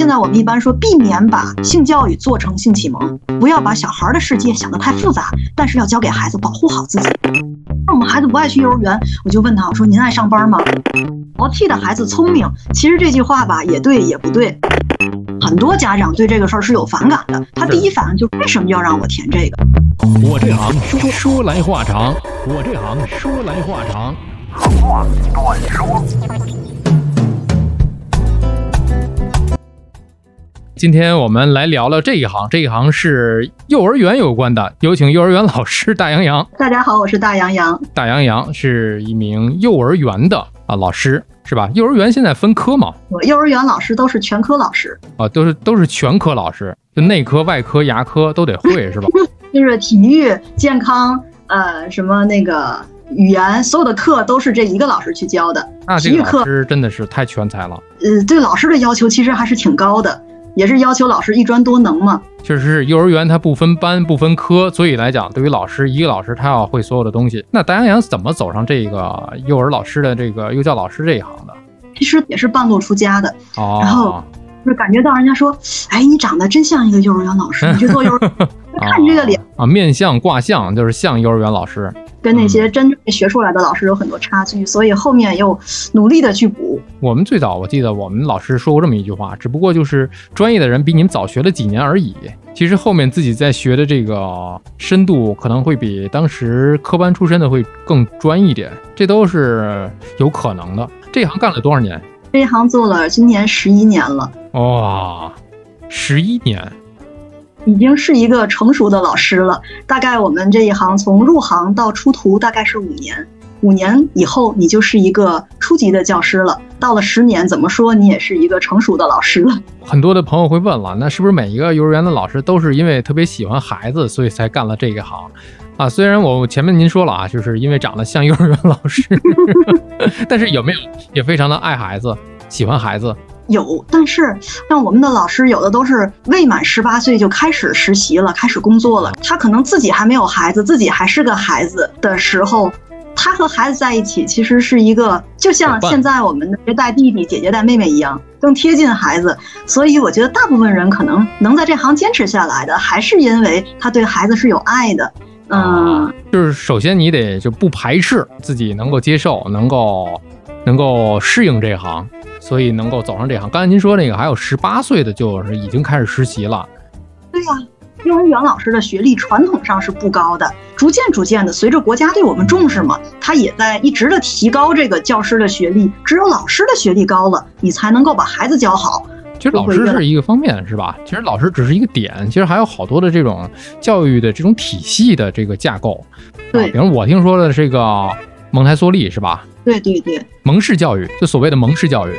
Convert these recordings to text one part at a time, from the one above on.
现在我们一般说，避免把性教育做成性启蒙，不要把小孩的世界想得太复杂，但是要教给孩子保护好自己。那我们孩子不爱去幼儿园，我就问他，我说您爱上班吗？淘气的孩子聪明，其实这句话吧也对也不对。很多家长对这个事儿是有反感的，他第一反应就为什么要让我填这个？我这行说说来话长，我这行说来话长。话短说。今天我们来聊聊这一行，这一行是幼儿园有关的。有请幼儿园老师大杨洋。大家好，我是大杨洋。大杨洋是一名幼儿园的啊老师，是吧？幼儿园现在分科吗？我幼儿园老师都是全科老师啊，都是都是全科老师，就内科、外科、牙科都得会，是吧？就是体育、健康，呃，什么那个语言，所有的课都是这一个老师去教的。那这个老师真的是太全才了。呃，对老师的要求其实还是挺高的。也是要求老师一专多能嘛？确实是幼儿园它不分班不分科，所以来讲，对于老师一个老师他要会所有的东西。那大杨洋怎么走上这个幼儿老师的这个幼教老师这一行的？其实也是半路出家的，哦，然后就是感觉到人家说，哎，你长得真像一个幼儿园老师，你去做幼儿，看你这个脸啊，面相卦相就是像幼儿园老师。跟那些真正学出来的老师有很多差距，所以后面又努力的去补。我们最早我记得我们老师说过这么一句话，只不过就是专业的人比你们早学了几年而已。其实后面自己在学的这个深度可能会比当时科班出身的会更专一点，这都是有可能的。这行干了多少年？这一行做了今年十一年了。哇，十一年。已经是一个成熟的老师了。大概我们这一行从入行到出徒大概是五年，五年以后你就是一个初级的教师了。到了十年，怎么说你也是一个成熟的老师了。很多的朋友会问了，那是不是每一个幼儿园的老师都是因为特别喜欢孩子，所以才干了这个行啊？虽然我前面您说了啊，就是因为长得像幼儿园老师，但是有没有也非常的爱孩子，喜欢孩子？有，但是像我们的老师，有的都是未满十八岁就开始实习了，开始工作了。他可能自己还没有孩子，自己还是个孩子的时候，他和孩子在一起，其实是一个就像现在我们的带弟弟、姐姐带妹妹一样，更贴近孩子。所以我觉得大部分人可能能在这行坚持下来的，还是因为他对孩子是有爱的。嗯，就是首先你得就不排斥自己，能够接受，能够能够适应这行。所以能够走上这行，刚才您说那个还有十八岁的，就是已经开始实习了。对呀，幼儿园老师的学历传统上是不高的，逐渐逐渐的，随着国家对我们重视嘛，他也在一直的提高这个教师的学历。只有老师的学历高了，你才能够把孩子教好。其实老师是一个方面，是吧？其实老师只是一个点，其实还有好多的这种教育的这种体系的这个架构。对，比如我听说的这个蒙台梭利，是吧？对对对，蒙氏教育就所谓的蒙氏教育，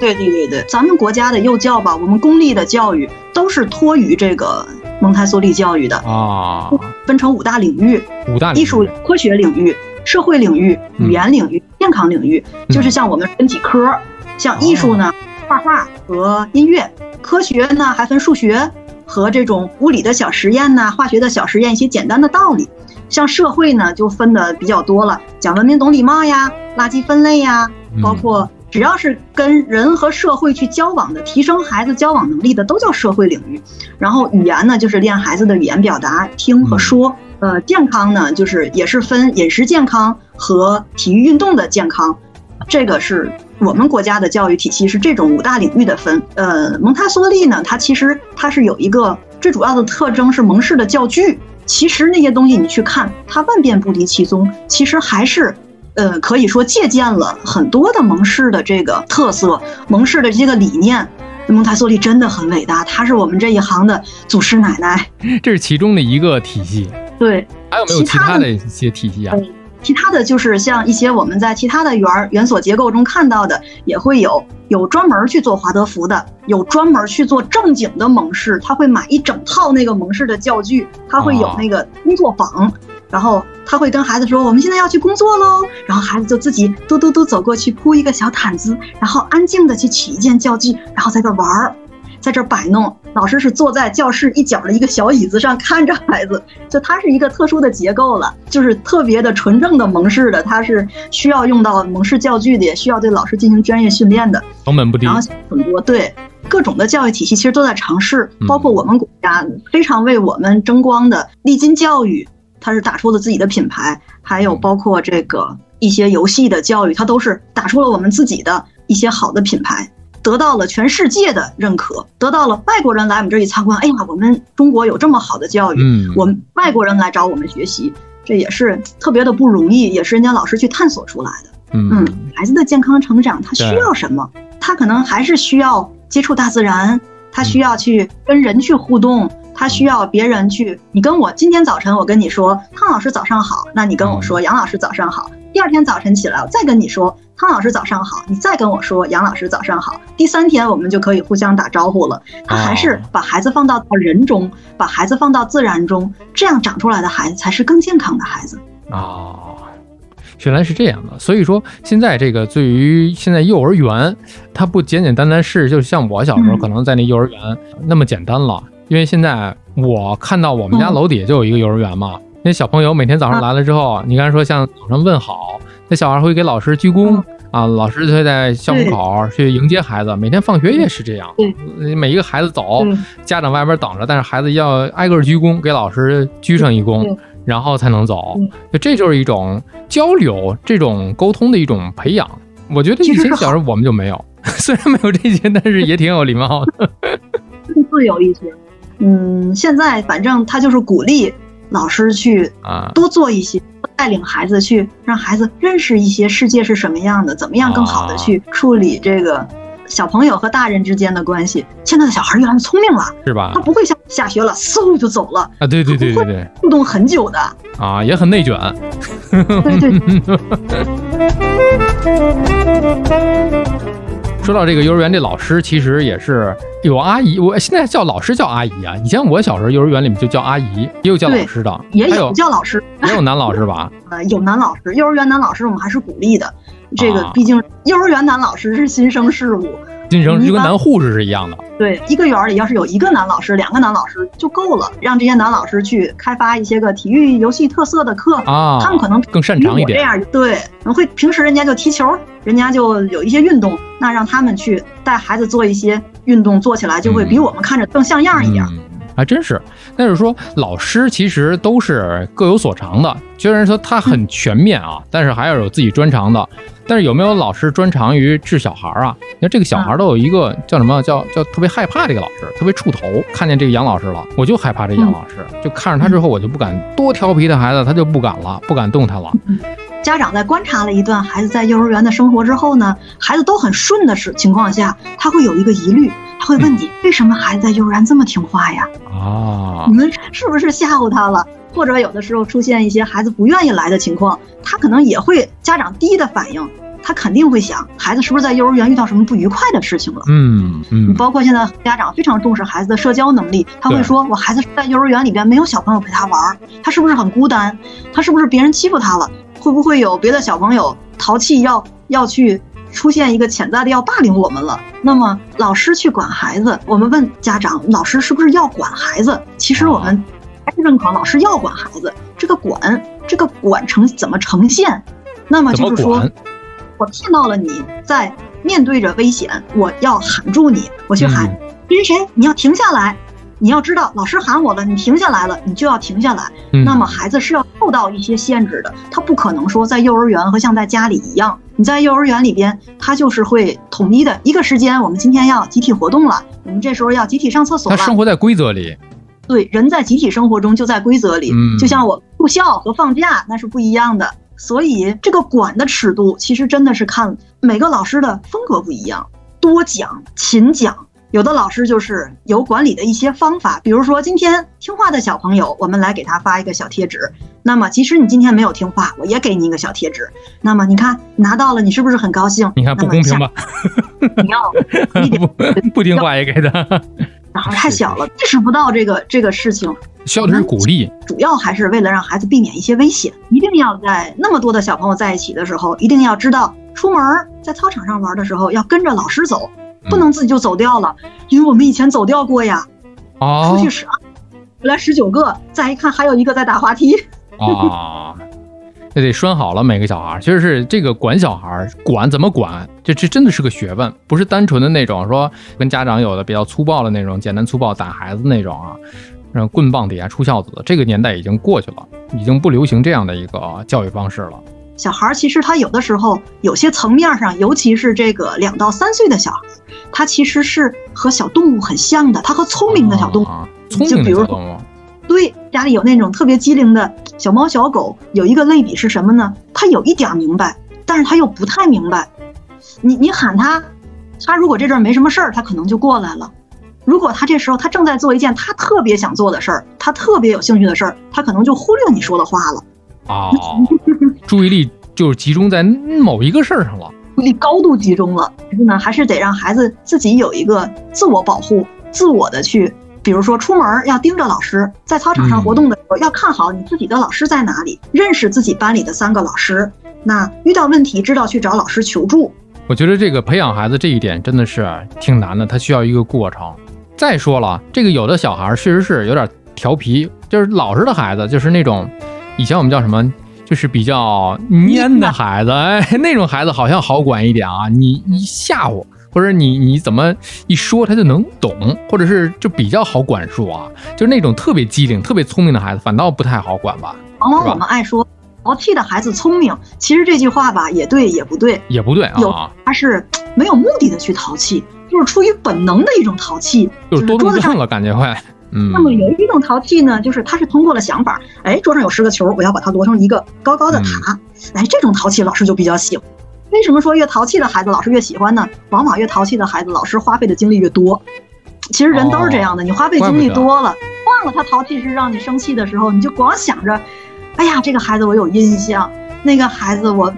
对对对对，咱们国家的幼教吧，我们公立的教育都是托于这个蒙台梭利教育的。啊，分成五大领域：五大艺术科学领域、社会领域、语言领域、健康领域。就是像我们分几科，像艺术呢，画画和音乐；科学呢，还分数学和这种物理的小实验呐，化学的小实验，一些简单的道理。像社会呢，就分的比较多了，讲文明懂礼貌呀，垃圾分类呀，包括只要是跟人和社会去交往的，提升孩子交往能力的，都叫社会领域。然后语言呢，就是练孩子的语言表达，听和说。呃，健康呢，就是也是分饮食健康和体育运动的健康。这个是我们国家的教育体系是这种五大领域的分。呃，蒙台梭利呢，它其实它是有一个最主要的特征是蒙氏的教具。其实那些东西你去看，它万变不离其宗。其实还是，呃，可以说借鉴了很多的蒙氏的这个特色，蒙氏的这个理念。蒙台梭利真的很伟大，他是我们这一行的祖师奶奶。这是其中的一个体系。对，还有没有其他的一些体系啊？其他的就是像一些我们在其他的园园所结构中看到的，也会有有专门去做华德福的，有专门去做正经的蒙氏，他会买一整套那个蒙氏的教具，他会有那个工作坊，然后他会跟孩子说：“我们现在要去工作喽。”然后孩子就自己嘟嘟嘟走过去铺一个小毯子，然后安静的去取一件教具，然后在这玩儿。在这摆弄，老师是坐在教室一角的一个小椅子上看着孩子，就它是一个特殊的结构了，就是特别的纯正的蒙氏的，它是需要用到蒙氏教具的，也需要对老师进行专业训练的，成本不低，然后很多对。各种的教育体系其实都在尝试，嗯包括我们国家非常为我们争光的丽金教育，它是打出了自己的品牌，还有包括这个一些游戏的教育，它都是打出了我们自己的一些好的品牌。得到了全世界的认可，得到了外国人来我们这里参观。哎呀，我们中国有这么好的教育，嗯，我们外国人来找我们学习，这也是特别的不容易，也是人家老师去探索出来的。嗯嗯，孩子的健康成长，他需要什么？他可能还是需要接触大自然，他需要去跟人去互动，他需要别人去。你跟我今天早晨我跟你说，汤老师早上好，那你跟我说杨老师早上好。第二天早晨起来，我再跟你说汤老师早上好，你再跟我说杨老师早上好。第三天我们就可以互相打招呼了。他还是把孩子放到人中，把孩子放到自然中，这样长出来的孩子才是更健康的孩子。啊，原来是这样的。所以说，现在这个对于现在幼儿园，它不简简单单是就像我小时候嗯可能在那幼儿园那么简单了。因为现在我看到我们家嗯楼底下就有一个幼儿园嘛，那小朋友每天早上来了之后，你刚才说像早上问好，那小孩会给老师鞠躬。嗯啊，老师就会在校门口去迎接孩子，每天放学也是这样。每一个孩子走，家长外边等着，但是孩子要挨个鞠躬，给老师鞠上一躬，然后才能走。就这就是一种交流、这种沟通的一种培养。我觉得以前小时候我们就没有，虽然没有这些，但是也挺有礼貌的。更 自由一些。嗯，现在反正他就是鼓励老师去啊，多做一些，带领孩子去让孩子认识一些世界是什么样的，怎么样更好的去处理这个小朋友和大人之间的关系。现在的小孩越来越聪明了，是吧他？不会像下学了嗖就走了，啊，对对对对对，互动很久的。啊，也很内卷。对对，说到这个幼儿园，这老师其实也是有阿姨，我现在叫老师叫阿姨啊。以前我小时候幼儿园里面就叫阿姨，也有叫老师的，也有叫老师，也有男老师吧？呃，有男老师，幼儿园男老师我们还是鼓励的。这个啊毕竟幼儿园男老师是新生事物，晋升就跟一般男护士是一样的。对，一个园里要是有一个男老师、两个男老师就够了，让这些男老师去开发一些个体育游戏特色的课，啊，他们可能更擅长一点。这样对，可能会平时人家就踢球，人家就有一些运动，那让他们去带孩子做一些运动，做起来就会比我们看着更像样一点。嗯，还真是。但是说老师其实都是各有所长的，虽然说他很全面啊，但是还要有自己专长的。但是有没有老师专长于治小孩啊？你看这个小孩都有一个叫什么叫叫特别害怕这个老师，特别怵头。看见这个杨老师了，我就害怕这杨老师，就看着他之后我就不敢多调皮的孩子他就不敢了，不敢动他了。家长在观察了一段孩子在幼儿园的生活之后呢，孩子都很顺的时情况下，他会有一个疑虑，他会问你为什么孩子在幼儿园这么听话呀？啊你，们是不是吓唬他了？或者有的时候出现一些孩子不愿意来的情况，他可能也会家长第一的反应，他肯定会想孩子是不是在幼儿园遇到什么不愉快的事情了。嗯嗯，包括现在家长非常重视孩子的社交能力，他会说：“我孩子在幼儿园里边没有小朋友陪他玩儿，他是不是很孤单？他是不是别人欺负他了？会不会有别的小朋友淘气要要去出现一个潜在的要霸凌我们了？”那么老师去管孩子，我们问家长，老师是不是要管孩子？其实我们还是认可老师要管孩子，这个管这个管呈怎么呈现？那么就是说？。我看到了你在面对着危险，我要喊住你，我去喊嗯谁谁谁，你要停下来。你要知道，老师喊我了，你停下来了，你就要停下来。嗯那么孩子是要受到一些限制的，他不可能说在幼儿园和像在家里一样。你在幼儿园里边，他就是会统一的一个时间，我们今天要集体活动了，我们这时候要集体上厕所了。他生活在规则里，对，人在集体生活中就在规则里，嗯就像我住校和放假那是不一样的。所以这个管的尺度，其实真的是看每个老师的风格不一样，多讲、勤讲。有的老师就是有管理的一些方法，比如说今天听话的小朋友，我们来给他发一个小贴纸。那么即使你今天没有听话，我也给你一个小贴纸。那么你看拿到了，你是不是很高兴？你看不公平吧？你要 不不听话也给他，小孩太小了，意识不到这个这个事情。需要的是鼓励。主要还是为了让孩子避免一些危险，一定要在那么多的小朋友在一起的时候，一定要知道出门儿在操场上玩的时候要跟着老师走，不能自己就走掉了，因为我们以前走掉过呀，哦出去十，回来十九个，再一看还有一个在打滑梯，啊，那得拴好了每个小孩。其实是这个管小孩，管怎么管，这这真的是个学问，不是单纯的那种说跟家长有的比较粗暴的那种简单粗暴打孩子那种啊，让棍棒底下出孝子，这个年代已经过去了，已经不流行这样的一个教育方式了。小孩儿其实他有的时候有些层面上，尤其是这个两到三岁的小孩，他其实是和小动物很像的，他和聪明的小动物，啊、聪明的小动物，对，家里有那种特别机灵的小猫小狗，有一个类比是什么呢？他有一点明白，但是他又不太明白。你你喊他，他如果这阵儿没什么事儿，他可能就过来了；如果他这时候他正在做一件他特别想做的事儿，他特别有兴趣的事儿，他可能就忽略你说的话了。哦，注意力就是集中在某一个事儿上了，注意力高度集中了。但是呢，还是得让孩子自己有一个自我保护、自我的去，比如说出门要盯着老师，在操场上活动的时候要看好你自己的老师在哪里，认识自己班里的三个老师。那遇到问题知道去找老师求助。我觉得这个培养孩子这一点真的是挺难的，他需要一个过程。再说了，这个有的小孩确实是有点调皮，就是老实的孩子，就是那种。以前我们叫什么？就是比较蔫的孩子，哎，那种孩子好像好管一点啊。你一吓唬，或者你你怎么一说，他就能懂，或者是就比较好管束啊。就是那种特别机灵、特别聪明的孩子，反倒不太好管吧。往往我们爱说淘气的孩子聪明，其实这句话吧，也对，也不对，也不对啊。有他是没有目的的去淘气，就是出于本能的一种淘气，就是多动症了，感觉会。嗯那么有一种淘气呢，就是他是通过了想法，哎，桌上有十个球，我要把它摞成一个高高的塔，哎，这种淘气老师就比较喜欢。为什么说越淘气的孩子老师越喜欢呢？往往越淘气的孩子老师花费的精力越多。其实人都是这样的，你花费精力多了，忘了他淘气是让你生气的时候，你就光想着，哎呀，这个孩子我有印象，那个孩子我，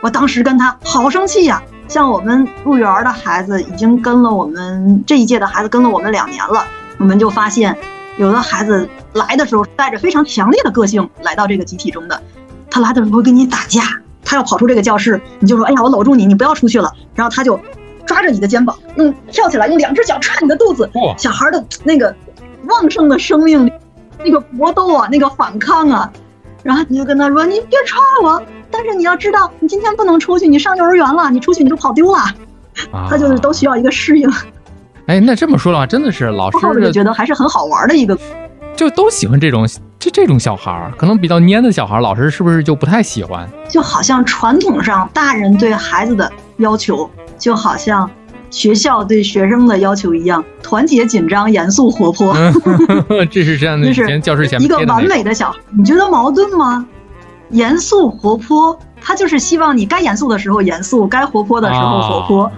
我当时跟他好生气呀。像我们入园的孩子，已经跟了我们这一届的孩子跟了我们两年了。我们就发现，有的孩子来的时候带着非常强烈的个性来到这个集体中的，他来的时候会跟你打架，他要跑出这个教室，你就说：“哎呀，我搂住你，你不要出去了。”然后他就抓着你的肩膀，用跳起来，用两只脚踹你的肚子。小孩的那个旺盛的生命力，那个搏斗啊，那个反抗啊，然后你就跟他说：“你别踹我，但是你要知道，你今天不能出去，你上幼儿园了，你出去你就跑丢了。”他就是都需要一个适应。哎，那这么说的话，真的是老师就觉得还是很好玩的一个，就都喜欢这种这这种小孩儿，可能比较蔫的小孩儿，老师是不是就不太喜欢？就好像传统上大人对孩子的要求，就好像学校对学生的要求一样，团结、紧张、严肃、活泼。这是这样的，就是教室前一个完美的小孩，你觉得矛盾吗？严肃活泼，他就是希望你该严肃的时候严肃，该活泼的时候活泼。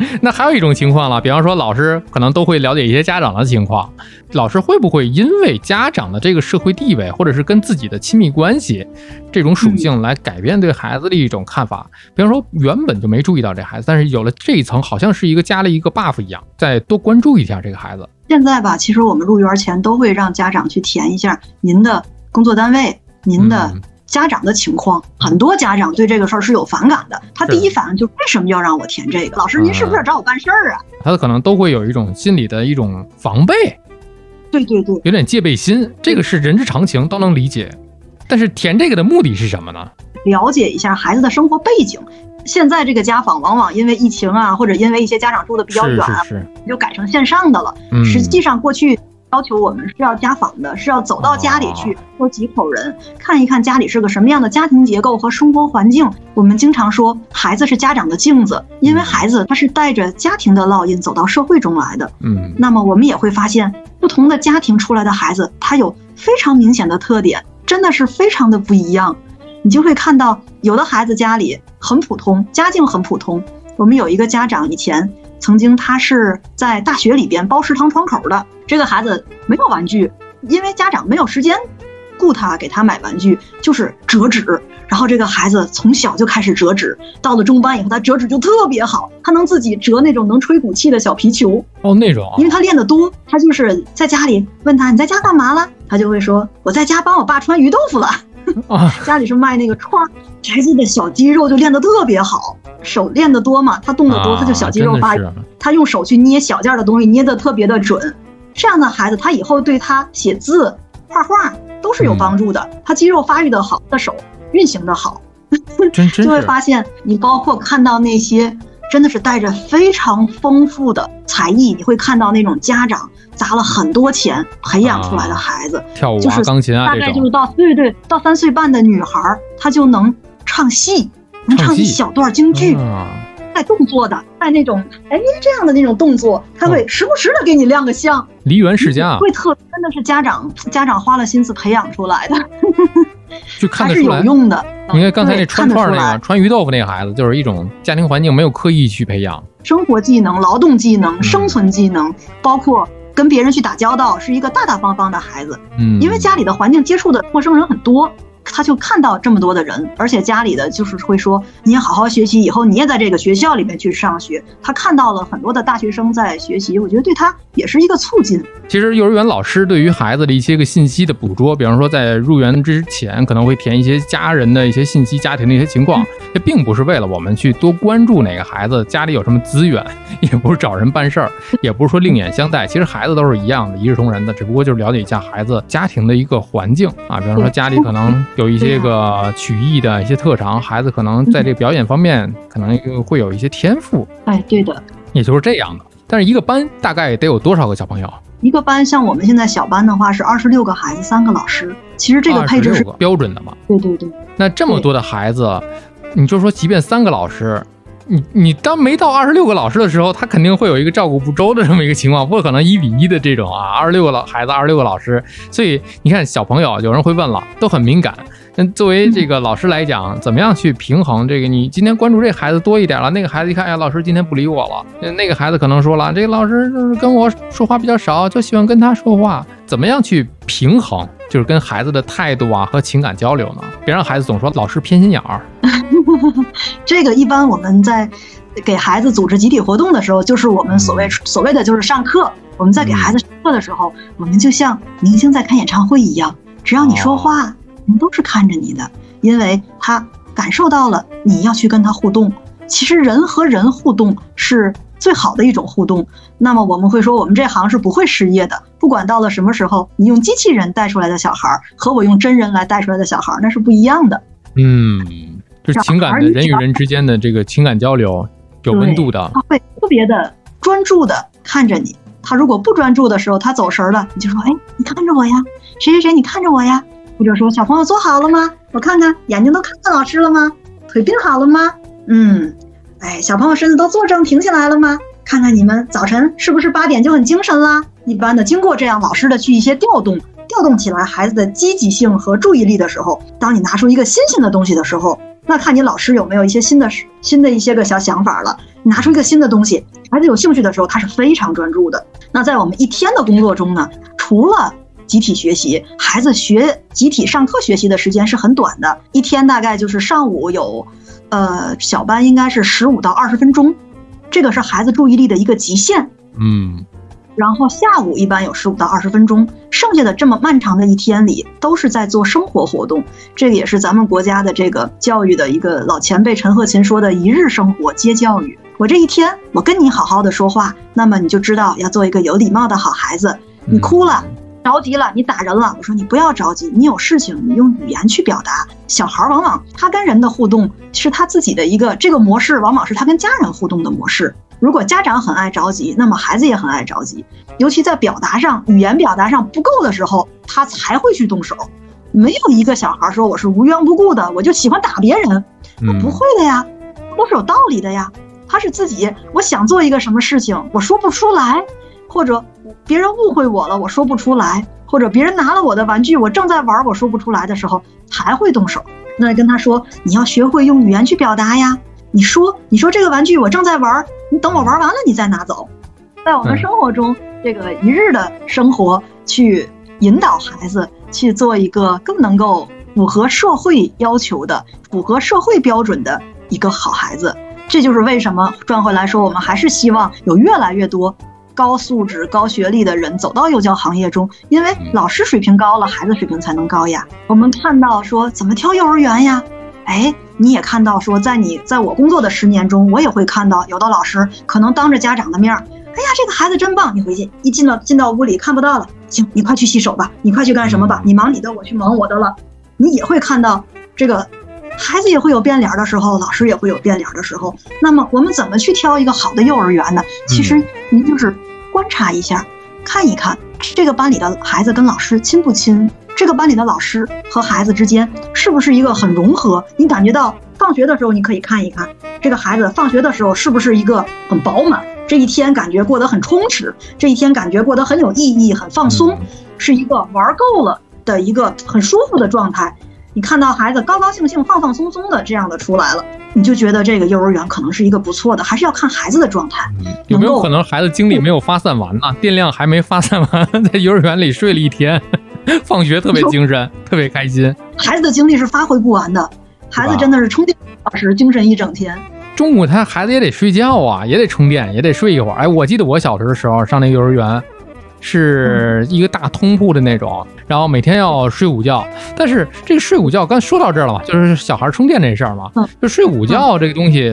那还有一种情况了，比方说老师可能都会了解一些家长的情况，老师会不会因为家长的这个社会地位，或者是跟自己的亲密关系这种属性来改变对孩子的一种看法？比方说原本就没注意到这孩子，但是有了这一层，好像是一个加了一个 buff 一样，再多关注一下这个孩子。现在吧，其实我们入园前都会让家长去填一下您的工作单位，您的。家长的情况，很多家长对这个事儿是有反感的。他第一反应就为什么要让我填这个？老师，您是不是要找我办事儿啊？他可能都会有一种心理的一种防备，对对对，有点戒备心。这个是人之常情，都能理解。但是填这个的目的是什么呢？了解一下孩子的生活背景。现在这个家访往往因为疫情啊，或者因为一些家长住的比较远，是就改成线上的了。实际上过去。要求我们是要家访的，是要走到家里去，说几口人看一看家里是个什么样的家庭结构和生活环境。我们经常说，孩子是家长的镜子，因为孩子他是带着家庭的烙印走到社会中来的。嗯，那么我们也会发现，不同的家庭出来的孩子，他有非常明显的特点，真的是非常的不一样。你就会看到，有的孩子家里很普通，家境很普通。我们有一个家长以前。曾经，他是在大学里边包食堂窗口的。这个孩子没有玩具，因为家长没有时间雇他给他买玩具，就是折纸。然后这个孩子从小就开始折纸，到了中班以后，他折纸就特别好，他能自己折那种能吹鼓气的小皮球。哦，那种，因为他练得多，他就是在家里问他你在家干嘛了，他就会说我在家帮我爸穿鱼豆腐了。啊，家里是卖那个串，孩子的小肌肉就练得特别好，手练得多嘛，他动得多，他就小肌肉发育，他用手去捏小件的东西，捏得特别的准。这样的孩子，他以后对他写字、画画都是有帮助的。他肌肉发育的好的手，运行的好，就会发现你包括看到那些真的是带着非常丰富的才艺，你会看到那种家长砸了很多钱培养出来的孩子，跳舞啊、就是钢琴啊大概就是，到对对到三岁半的女孩儿，她就能唱戏，能唱一小段京剧。啊带动作的，带那种哎这样的那种动作，他会时不时的给你亮个相，梨园世家啊，会特真的是家长家长花了心思培养出来的，就看得出来。有用的。你看刚才那对穿串儿那个穿鱼豆腐那个孩子，就是一种家庭环境没有刻意去培养，生活技能、劳动技能、嗯生存技能，包括跟别人去打交道，是一个大大方方的孩子。嗯，因为家里的环境接触的陌生人很多，他就看到这么多的人，而且家里的就是会说你也好好学习，以后你也在这个学校里面去上学。他看到了很多的大学生在学习，我觉得对他也是一个促进。其实幼儿园老师对于孩子的一些个信息的捕捉，比方说在入园之前可能会填一些家人的一些信息、家庭的一些情况，这并不是为了我们去多关注哪个孩子家里有什么资源，也不是找人办事儿，也不是说另眼相待。其实孩子都是一样的，一视同仁的，只不过就是了解一下孩子家庭的一个环境啊，比方说家里可能有一些个曲艺的一些特长，孩子可能在这个表演方面 可能会有一些天赋，哎，对的，也就是这样的。但是一个班大概得有多少个小朋友？一个班像我们现在小班的话是二十六个孩子，三个老师。其实这个配置是标准的嘛？对对对，那这么多的孩子，你就说，即便三个老师，你你当没到二十六个老师的时候，他肯定会有一个照顾不周的这么一个情况，不可能一比一的这种啊，二十六个老孩子，二十六个老师，所以你看小朋友，有人会问了，都很敏感。那作为这个老师来讲，怎么样去平衡这个？你今天关注这孩子多一点了，那个孩子一看，哎呀，老师今天不理我了。那那个孩子可能说了，这个老师就是跟我说话比较少，就喜欢跟他说话。怎么样去平衡？就是跟孩子的态度啊和情感交流呢？别让孩子总说老师偏心眼儿。这个一般我们在给孩子组织集体活动的时候，就是我们所谓所谓的就是上课。我们在给孩子上课的时候，我们就像明星在看演唱会一样，只要你说话，人都是看着你的，因为他感受到了你要去跟他互动。其实人和人互动是最好的一种互动。那么我们会说，我们这行是不会失业的。不管到了什么时候，你用机器人带出来的小孩儿和我用真人来带出来的小孩儿，那是不一样的。嗯，就是情感的人与人之间的这个情感交流有温度的。他会特别的专注的看着你。他如果不专注的时候，他走神儿了，你就说：“哎，你看着我呀，谁谁谁，你看着我呀。”或者说：“小朋友坐好了吗？我看看，眼睛都看看老师了吗？腿并好了吗？嗯，哎，小朋友身子都坐正挺起来了吗？看看你们早晨是不是八点就很精神啦？一般的，经过这样老师的去一些调动，调动起来孩子的积极性和注意力的时候，当你拿出一个新鲜的东西的时候，那看你老师有没有一些新的新的一些个小想法了。拿出一个新的东西，孩子有兴趣的时候，他是非常专注的。那在我们一天的工作中呢，除了集体学习，孩子学集体上课学习的时间是很短的，一天大概就是上午有，呃，小班应该是十五到二十分钟，这个是孩子注意力的一个极限。嗯，然后下午一般有十五到二十分钟，剩下的这么漫长的一天里，都是在做生活活动。这个也是咱们国家的这个教育的一个老前辈陈鹤琴说的“一日生活皆教育”。我这一天，我跟你好好的说话，那么你就知道要做一个有礼貌的好孩子。你哭了，着急了，你打人了，我说你不要着急，你有事情你用语言去表达。小孩往往他跟人的互动是他自己的一个这个模式，往往是他跟家人互动的模式。如果家长很爱着急，那么孩子也很爱着急，尤其在表达上、语言表达上不够的时候，他才会去动手。没有一个小孩说我是无缘无故的，我就喜欢打别人，嗯不会的呀，都是有道理的呀。他是自己，我想做一个什么事情，我说不出来，或者别人误会我了，我说不出来，或者别人拿了我的玩具，我正在玩，我说不出来的时候，还会动手。那跟他说，你要学会用语言去表达呀。你说，你说这个玩具我正在玩，你等我玩完了你再拿走。在我们生活中，这个一日的生活，去引导孩子去做一个更能够符合社会要求的、符合社会标准的一个好孩子。这就是为什么转回来说，我们还是希望有越来越多高素质、高学历的人走到幼教行业中，因为老师水平高了，孩子水平才能高呀。我们看到说怎么挑幼儿园呀？哎，你也看到说，在你在我工作的十年中，我也会看到有的老师可能当着家长的面儿，哎呀，这个孩子真棒！你回去一进到进到屋里看不到了，行，你快去洗手吧，你快去干什么吧，你忙你的，我去忙我的了。你也会看到这个孩子也会有变脸的时候，老师也会有变脸的时候。那么我们怎么去挑一个好的幼儿园呢？其实您就是观察一下，看一看这个班里的孩子跟老师亲不亲，这个班里的老师和孩子之间是不是一个很融合？你感觉到放学的时候，你可以看一看这个孩子放学的时候是不是一个很饱满，这一天感觉过得很充实，这一天感觉过得很有意义、很放松，是一个玩够了的一个很舒服的状态。你看到孩子高高兴兴、放放松松的这样的出来了，你就觉得这个幼儿园可能是一个不错的，还是要看孩子的状态。有没有可能孩子精力没有发散完呢？电量还没发散完，在幼儿园里睡了一天，放学特别精神，特别开心。孩子的精力是发挥不完的，孩子真的是充电小时，精神一整天。中午他孩子也得睡觉啊，也得充电，也得睡一会儿。哎，我记得我小时候的时候上那幼儿园。是一个大通铺的那种，然后每天要睡午觉。但是这个睡午觉，刚说到这儿了嘛，就是小孩充电这事儿嘛。就睡午觉这个东西，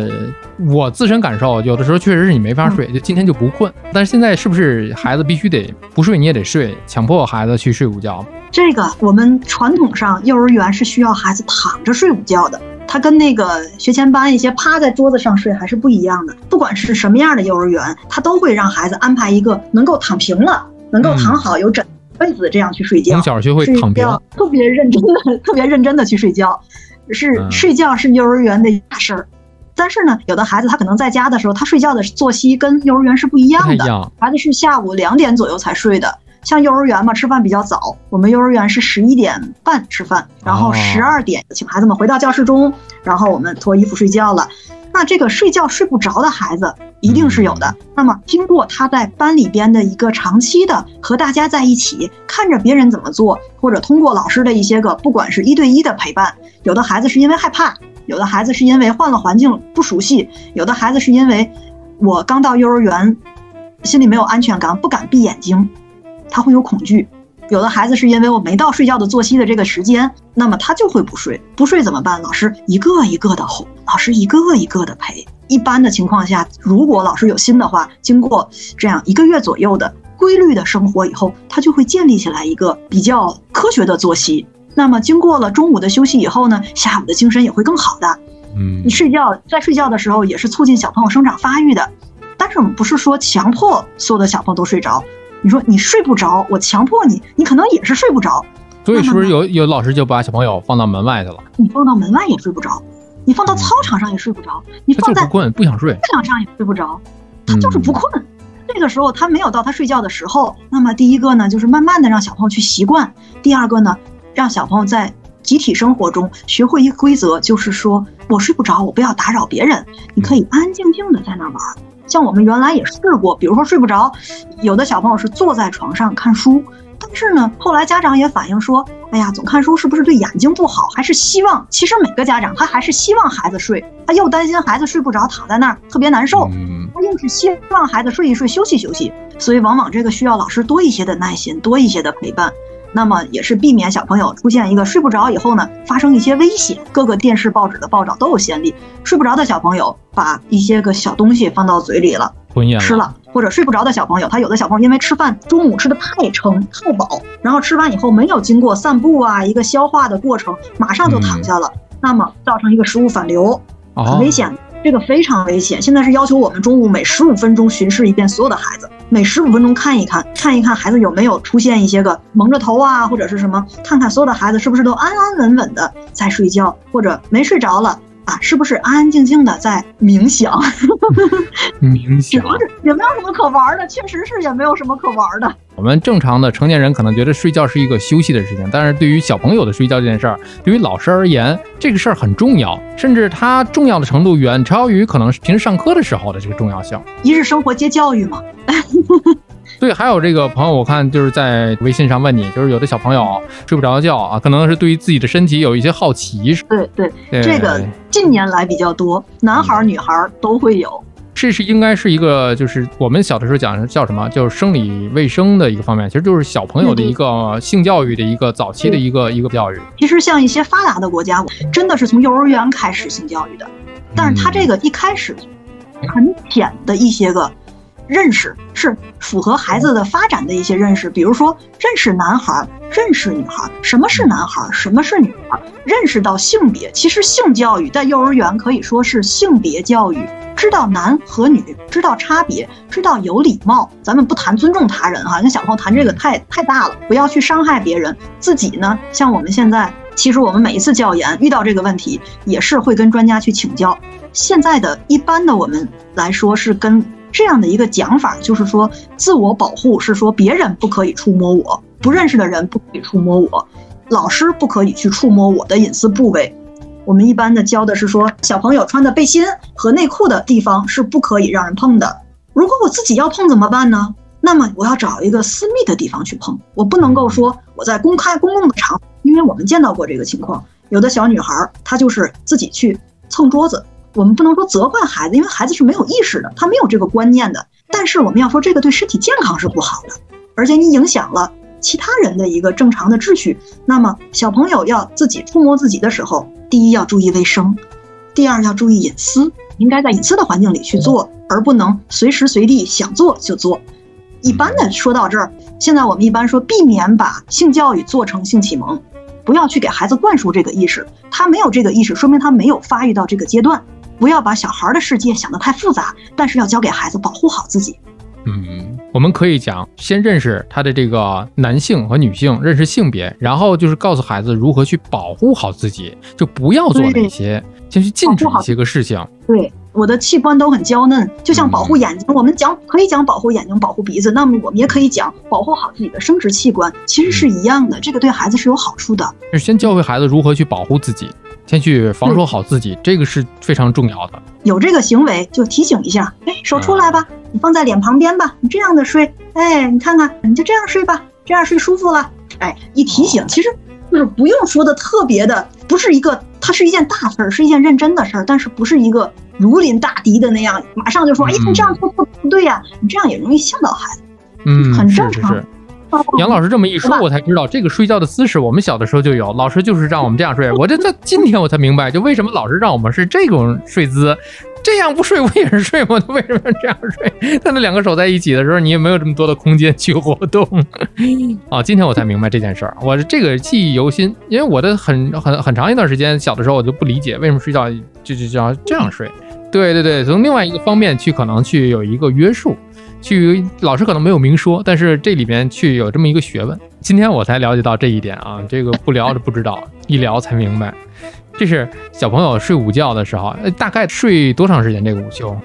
我自身感受，有的时候确实是你没法睡，就今天就不困。但是现在是不是孩子必须得不睡你也得睡，强迫孩子去睡午觉？这个我们传统上幼儿园是需要孩子躺着睡午觉的，他跟那个学前班一些趴在桌子上睡还是不一样的。不管是什么样的幼儿园，他都会让孩子安排一个能够躺平了。能够躺好，有枕被子这样去睡觉，从小学会躺平，特别认真的，特别认真的去睡觉，是睡觉是幼儿园的大事儿。但是呢，有的孩子他可能在家的时候，他睡觉的作息跟幼儿园是不一样的。孩子是下午两点左右才睡的，像幼儿园嘛，吃饭比较早。我们幼儿园是十一点半吃饭，然后十二点请孩子们回到教室中，然后我们脱衣服睡觉了。那这个睡觉睡不着的孩子一定是有的。那么经过他在班里边的一个长期的和大家在一起，看着别人怎么做，或者通过老师的一些个不管是一对一的陪伴，有的孩子是因为害怕，有的孩子是因为换了环境不熟悉，有的孩子是因为我刚到幼儿园，心里没有安全感，不敢闭眼睛，他会有恐惧。有的孩子是因为我没到睡觉的作息的这个时间，那么他就会不睡。不睡怎么办？老师一个一个的哄，老师一个一个的陪。一般的情况下，如果老师有心的话，经过这样一个月左右的规律的生活以后，他就会建立起来一个比较科学的作息。那么经过了中午的休息以后呢，下午的精神也会更好的。嗯，你睡觉在睡觉的时候也是促进小朋友生长发育的，但是我们不是说强迫所有的小朋友都睡着。你说你睡不着，我强迫你，你可能也是睡不着。所以是不是有有老师就把小朋友放到门外去了？你放到门外也睡不着，你放到操场上也睡不着，你放在不困不想睡，操场上也睡不着，他就是不困。这个时候他没有到他睡觉的时候，那么第一个呢，就是慢慢的让小朋友去习惯；第二个呢，让小朋友在集体生活中学会一个规则，就是说我睡不着，我不要打扰别人，你可以安安静静的在那玩。像我们原来也试过，比如说睡不着，有的小朋友是坐在床上看书，但是呢，后来家长也反映说，哎呀，总看书是不是对眼睛不好？还是希望，其实每个家长他还是希望孩子睡，他又担心孩子睡不着，躺在那儿特别难受，他又是希望孩子睡一睡，休息休息，所以往往这个需要老师多一些的耐心，多一些的陪伴。那么也是避免小朋友出现一个睡不着以后呢，发生一些危险。各个电视、报纸的报道都有先例，睡不着的小朋友把一些个小东西放到嘴里了，吞咽吃了，或者睡不着的小朋友，他有的小朋友因为吃饭中午吃的太撑太饱，然后吃完以后没有经过散步啊一个消化的过程，马上就躺下了，那么造成一个食物反流，很危险。这个非常危险，现在是要求我们中午每十五分钟巡视一遍所有的孩子，每十五分钟看一看，看一看孩子有没有出现一些个蒙着头啊，或者是什么，看看所有的孩子是不是都安安稳稳的在睡觉，或者没睡着了。啊，是不是安安静静的在冥想？冥想 也没有什么可玩的，确实是也没有什么可玩的。我们正常的成年人可能觉得睡觉是一个休息的事情，但是对于小朋友的睡觉这件事儿，对于老师而言，这个事儿很重要，甚至它重要的程度远超于可能是平时上课的时候的这个重要性。一日生活皆教育嘛。对，还有这个朋友，我看就是在微信上问你，就是有的小朋友睡不着觉啊，可能是对于自己的身体有一些好奇。对对，这个近年来比较多，男孩儿女孩儿都会有。这是应该是一个，就是我们小的时候讲叫什么，就是生理卫生的一个方面，其实就是小朋友的一个性教育的一个早期的一个一个教育。其实像一些发达的国家，真的是从幼儿园开始性教育的，但是他这个一开始很浅的一些个。认识，是符合孩子的发展的一些认识，比如说认识男孩，认识女孩，什么是男孩，什么是女孩，认识到性别。其实性教育在幼儿园可以说是性别教育，知道男和女，知道差别，知道有礼貌。咱们不谈尊重他人哈，跟小朋友谈这个太太大了，不要去伤害别人。自己呢，像我们现在，其实我们每一次教研遇到这个问题，也是会跟专家去请教。现在的一般的我们来说是跟。这样的一个讲法，就是说自我保护是说别人不可以触摸我，不认识的人不可以触摸我，老师不可以去触摸我的隐私部位。我们一般的教的是说，小朋友穿的背心和内裤的地方是不可以让人碰的。如果我自己要碰怎么办呢？那么我要找一个私密的地方去碰，我不能够说我在公开公共的场，因为我们见到过这个情况，有的小女孩她就是自己去蹭桌子。我们不能说责怪孩子，因为孩子是没有意识的，他没有这个观念的。但是我们要说，这个对身体健康是不好的，而且你影响了其他人的一个正常的秩序。那么小朋友要自己触摸自己的时候，第一要注意卫生，第二要注意隐私，应该在隐私的环境里去做，而不能随时随地想做就做。一般的说到这儿，现在我们一般说避免把性教育做成性启蒙，不要去给孩子灌输这个意识，他没有这个意识，说明他没有发育到这个阶段。不要把小孩的世界想得太复杂，但是要教给孩子保护好自己。嗯，我们可以讲，先认识他的这个男性和女性，认识性别，然后就是告诉孩子如何去保护好自己，就不要做那些，先去禁止一些个事情。对，我的器官都很娇嫩，就像保护眼睛，我们讲可以讲保护眼睛、保护鼻子，那么我们也可以讲保护好自己的生殖器官，其实是一样的，这个对孩子是有好处的。是先教会孩子如何去保护自己。先去防守好自己，这个是非常重要的。有这个行为就提醒一下，哎，手出来吧，你放在脸旁边吧，你这样的睡，哎，你看看，你就这样睡吧，这样睡舒服了。哎，一提醒，其实就是不用说的特别的，不是一个，它是一件大事儿，是一件认真的事儿，但是不是一个如临大敌的那样，马上就说，哎，你这样做不不对呀，你这样也容易吓到孩子，嗯，很正常。杨老师这么一说，我才知道这个睡觉的姿势，我们小的时候就有，老师就是让我们这样睡。我这这今天我才明白，就为什么老师让我们是这种睡姿，这样不睡我也是睡吗？为什么要这样睡？他那两个手在一起的时候，你也没有这么多的空间去活动。啊，今天我才明白这件事儿，我这个记忆犹新，因为我的很很很长一段时间小的时候，我就不理解为什么睡觉就就就要这样睡。对对对，从另外一个方面去可能去有一个约束。去老师可能没有明说，但是这里面去有这么一个学问。今天我才了解到这一点啊，这个不聊着不知道，一聊才明白。这是小朋友睡午觉的时候，大概睡多长时间？这个午休？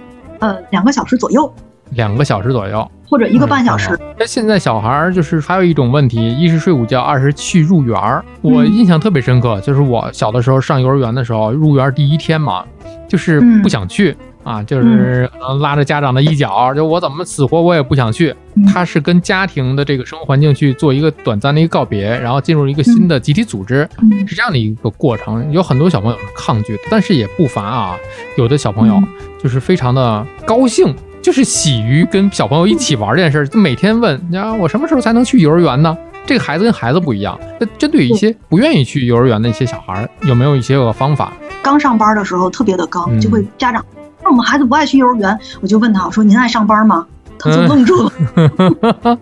呃，两个小时左右。两个小时左右，或者一个半小时。那现在小孩儿就是还有一种问题，一是睡午觉，二是去入园儿。我印象特别深刻，就是我小的时候上幼儿园的时候，入园第一天嘛，就是不想去。啊，就是拉着家长的衣角，就我怎么死活我也不想去。他是跟家庭的这个生活环境去做一个短暂的一个告别，然后进入一个新的集体组织，是这样的一个过程。有很多小朋友是抗拒的，但是也不乏啊，有的小朋友就是非常的高兴，就是喜于跟小朋友一起玩这件事儿，就每天问，啊，我什么时候才能去幼儿园呢？这个孩子跟孩子不一样。那针对一些不愿意去幼儿园的一些小孩，有没有一些个方法？刚上班的时候特别的刚，就会家长。那我们孩子不爱去幼儿园，我就问他，我说您爱上班吗？他就愣住了。